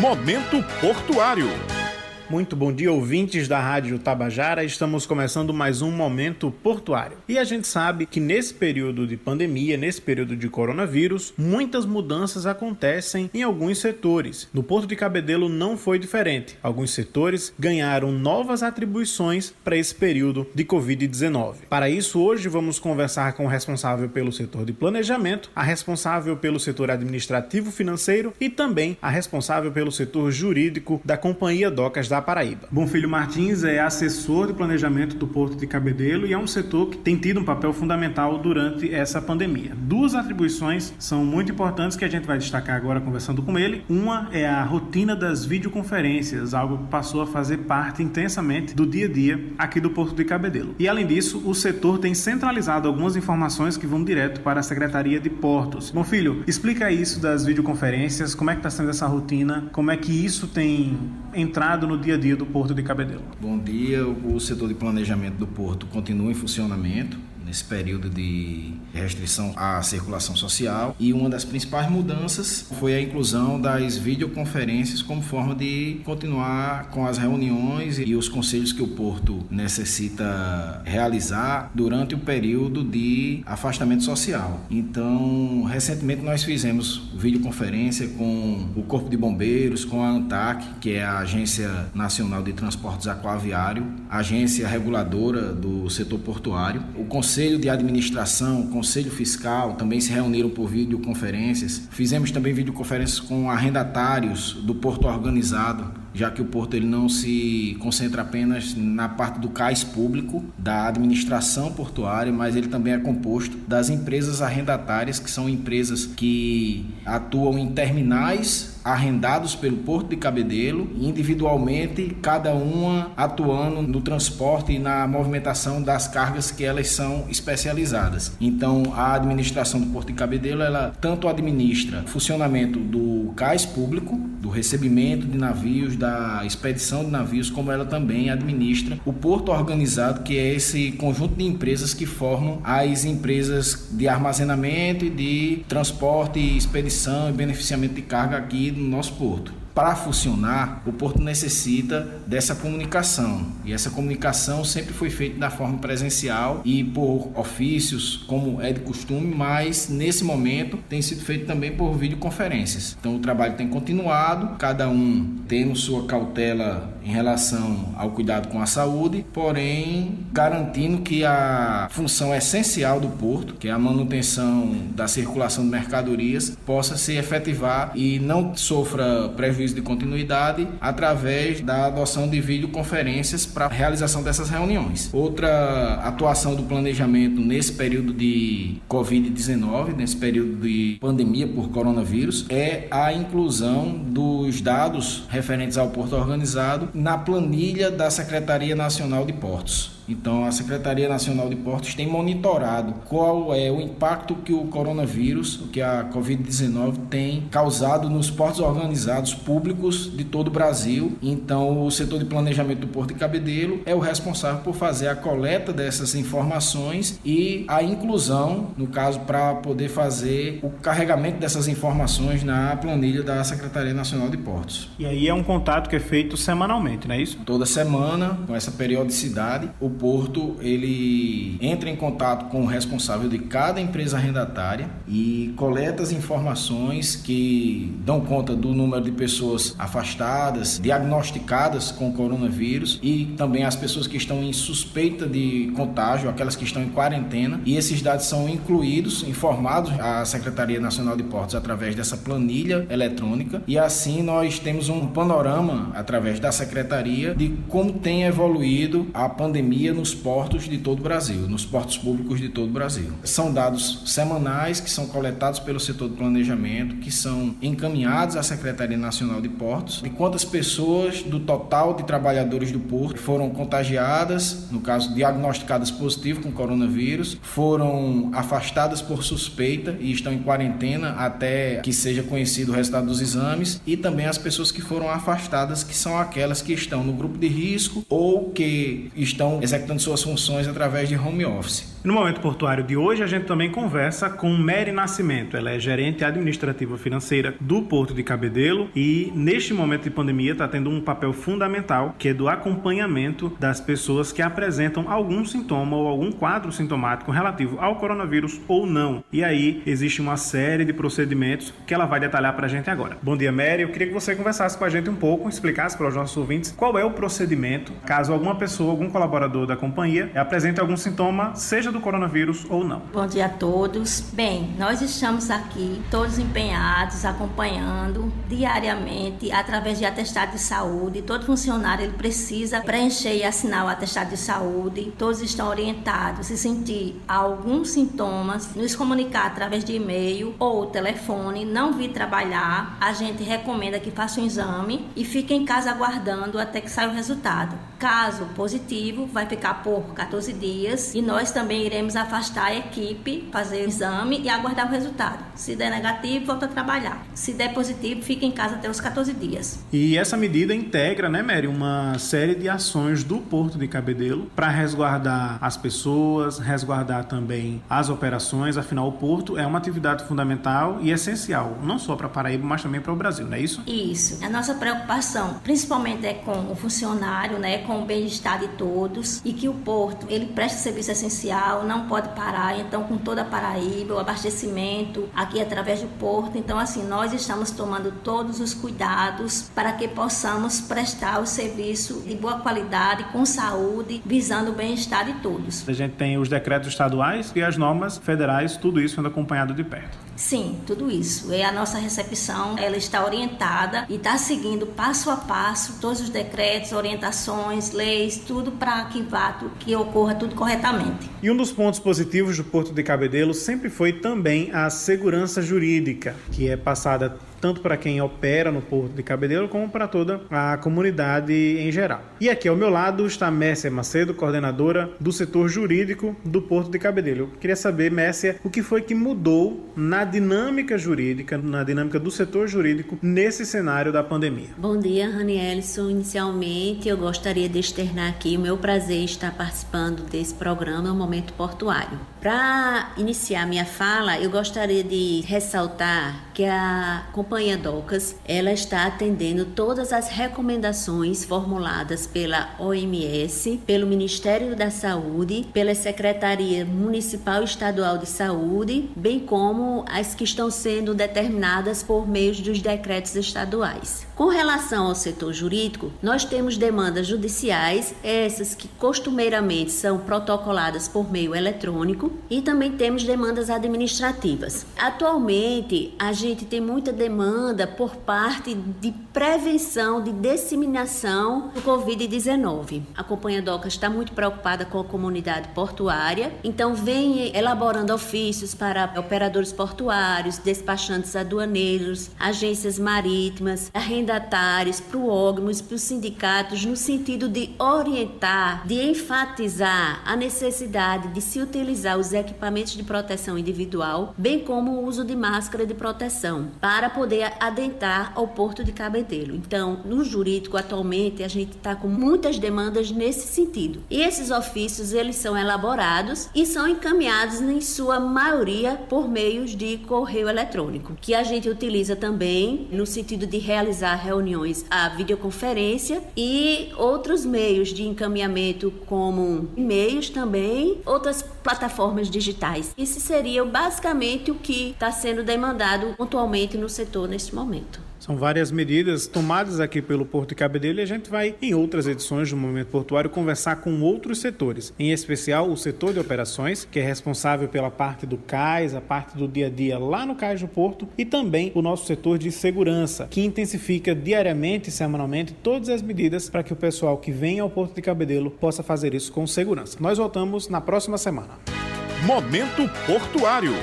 Momento Portuário. Muito bom dia, ouvintes da Rádio Tabajara. Estamos começando mais um momento portuário. E a gente sabe que nesse período de pandemia, nesse período de coronavírus, muitas mudanças acontecem em alguns setores. No Porto de Cabedelo não foi diferente. Alguns setores ganharam novas atribuições para esse período de Covid-19. Para isso, hoje vamos conversar com o responsável pelo setor de planejamento, a responsável pelo setor administrativo financeiro e também a responsável pelo setor jurídico da Companhia Docas da da Paraíba. Bom Filho Martins é assessor de planejamento do Porto de Cabedelo e é um setor que tem tido um papel fundamental durante essa pandemia. Duas atribuições são muito importantes que a gente vai destacar agora conversando com ele. Uma é a rotina das videoconferências, algo que passou a fazer parte intensamente do dia a dia aqui do Porto de Cabedelo. E além disso, o setor tem centralizado algumas informações que vão direto para a Secretaria de Portos. Bom Filho, explica isso das videoconferências, como é que está sendo essa rotina, como é que isso tem entrado no dia a dia do Porto de Cabedelo. Bom dia, o setor de planejamento do Porto continua em funcionamento nesse período de restrição à circulação social e uma das principais mudanças foi a inclusão das videoconferências como forma de continuar com as reuniões e os conselhos que o Porto necessita realizar durante o período de afastamento social. Então, recentemente nós fizemos videoconferência com o Corpo de Bombeiros, com a ANTAC, que é a Agência Nacional de Transportes Aquaviário, agência reguladora do setor portuário, o Conselho Conselho de Administração, Conselho Fiscal também se reuniram por videoconferências. Fizemos também videoconferências com arrendatários do Porto Organizado, já que o porto ele não se concentra apenas na parte do cais público, da administração portuária, mas ele também é composto das empresas arrendatárias, que são empresas que atuam em terminais arrendados pelo Porto de Cabedelo, individualmente, cada uma atuando no transporte e na movimentação das cargas que elas são especializadas. Então, a administração do Porto de Cabedelo, ela tanto administra o funcionamento do cais público, do recebimento de navios, da expedição de navios, como ela também administra o porto organizado, que é esse conjunto de empresas que formam as empresas de armazenamento e de transporte, expedição e beneficiamento de carga aqui no nosso porto para funcionar, o porto necessita dessa comunicação. E essa comunicação sempre foi feita da forma presencial e por ofícios, como é de costume, mas nesse momento tem sido feito também por videoconferências. Então o trabalho tem continuado, cada um tendo sua cautela em relação ao cuidado com a saúde, porém garantindo que a função essencial do porto, que é a manutenção da circulação de mercadorias, possa se efetivar e não sofra prejuízo de continuidade através da adoção de videoconferências para a realização dessas reuniões. Outra atuação do planejamento nesse período de Covid-19, nesse período de pandemia por coronavírus, é a inclusão dos dados referentes ao porto organizado na planilha da Secretaria Nacional de Portos. Então, a Secretaria Nacional de Portos tem monitorado qual é o impacto que o coronavírus, que a Covid-19 tem causado nos portos organizados públicos de todo o Brasil. Então, o setor de planejamento do Porto de Cabedelo é o responsável por fazer a coleta dessas informações e a inclusão, no caso, para poder fazer o carregamento dessas informações na planilha da Secretaria Nacional de Portos. E aí é um contato que é feito semanalmente, não é isso? Toda semana, com essa periodicidade, o porto ele entra em contato com o responsável de cada empresa arrendatária e coleta as informações que dão conta do número de pessoas afastadas, diagnosticadas com coronavírus e também as pessoas que estão em suspeita de contágio, aquelas que estão em quarentena. E esses dados são incluídos, informados à Secretaria Nacional de Portos através dessa planilha eletrônica e assim nós temos um panorama através da secretaria de como tem evoluído a pandemia nos portos de todo o Brasil, nos portos públicos de todo o Brasil. São dados semanais que são coletados pelo setor de planejamento, que são encaminhados à Secretaria Nacional de Portos, de quantas pessoas do total de trabalhadores do porto foram contagiadas, no caso diagnosticadas positivo com coronavírus, foram afastadas por suspeita e estão em quarentena até que seja conhecido o resultado dos exames, e também as pessoas que foram afastadas, que são aquelas que estão no grupo de risco ou que estão executando executando suas funções através de home office. No momento portuário de hoje, a gente também conversa com Mary Nascimento. Ela é gerente administrativa financeira do Porto de Cabedelo e, neste momento de pandemia, está tendo um papel fundamental que é do acompanhamento das pessoas que apresentam algum sintoma ou algum quadro sintomático relativo ao coronavírus ou não. E aí existe uma série de procedimentos que ela vai detalhar para a gente agora. Bom dia, Mary. Eu queria que você conversasse com a gente um pouco, explicasse para os nossos ouvintes qual é o procedimento caso alguma pessoa, algum colaborador da companhia apresente algum sintoma, seja do coronavírus ou não. Bom dia a todos. Bem, nós estamos aqui todos empenhados, acompanhando diariamente através de atestado de saúde. Todo funcionário ele precisa preencher e assinar o atestado de saúde. Todos estão orientados. Se sentir alguns sintomas, nos comunicar através de e-mail ou telefone, não vir trabalhar, a gente recomenda que faça um exame e fique em casa aguardando até que saia o resultado. Caso positivo, vai ficar por 14 dias e nós também iremos afastar a equipe, fazer o exame e aguardar o resultado. Se der negativo, volta a trabalhar. Se der positivo, fica em casa até os 14 dias. E essa medida integra, né, Mary, uma série de ações do Porto de Cabedelo para resguardar as pessoas, resguardar também as operações. Afinal, o porto é uma atividade fundamental e essencial, não só para Paraíba, mas também para o Brasil, não é isso? Isso. A nossa preocupação, principalmente, é com o funcionário, né, com o bem-estar de todos e que o porto ele presta serviço essencial, não pode parar. Então, com toda a Paraíba, o abastecimento aqui através do porto. Então, assim, nós estamos tomando todos os cuidados para que possamos prestar o serviço de boa qualidade, com saúde, visando o bem-estar de todos. A gente tem os decretos estaduais e as normas federais, tudo isso sendo acompanhado de perto. Sim, tudo isso. E a nossa recepção, ela está orientada e está seguindo passo a passo todos os decretos, orientações, leis, tudo para que vá, que ocorra tudo corretamente. E um dos pontos positivos do Porto de Cabedelo sempre foi também a segurança jurídica, que é passada tanto para quem opera no Porto de Cabedelo como para toda a comunidade em geral. E aqui ao meu lado está Mércia Macedo, coordenadora do setor jurídico do Porto de Cabedelo. Eu queria saber, Mércia, o que foi que mudou na dinâmica jurídica, na dinâmica do setor jurídico nesse cenário da pandemia. Bom dia, Ranielson. Inicialmente, eu gostaria de externar aqui o meu prazer em estar participando desse programa, o Momento Portuário. Para iniciar minha fala, eu gostaria de ressaltar que a Companhia Docas ela está atendendo todas as recomendações formuladas pela OMS, pelo Ministério da Saúde, pela Secretaria Municipal e Estadual de Saúde, bem como as que estão sendo determinadas por meio dos decretos estaduais. Com relação ao setor jurídico, nós temos demandas judiciais, essas que costumeiramente são protocoladas por meio eletrônico, e também temos demandas administrativas. Atualmente, a gente tem muita demanda por parte de prevenção, de disseminação do Covid-19. A Companhia DOCA está muito preocupada com a comunidade portuária, então vem elaborando ofícios para operadores portuários, despachantes aduaneiros, agências marítimas, arrendatários, para o órgãos, para os sindicatos, no sentido de orientar, de enfatizar a necessidade de se utilizar os equipamentos de proteção individual, bem como o uso de máscara de proteção, para poder adentrar ao porto de Cabedelo. Então, no jurídico, atualmente, a gente está com muitas demandas nesse sentido. E esses ofícios, eles são elaborados e são encaminhados, em sua maioria, por meios de correio eletrônico, que a gente utiliza também no sentido de realizar reuniões a videoconferência e outros meios de encaminhamento, como e-mails também, outras plataformas digitais. Isso seria basicamente o que está sendo demandado pontualmente no setor neste momento. São várias medidas tomadas aqui pelo Porto de Cabedelo e a gente vai, em outras edições do Momento Portuário, conversar com outros setores, em especial o setor de operações, que é responsável pela parte do cais, a parte do dia a dia lá no cais do Porto, e também o nosso setor de segurança, que intensifica diariamente e semanalmente todas as medidas para que o pessoal que vem ao Porto de Cabedelo possa fazer isso com segurança. Nós voltamos na próxima semana. Momento Portuário.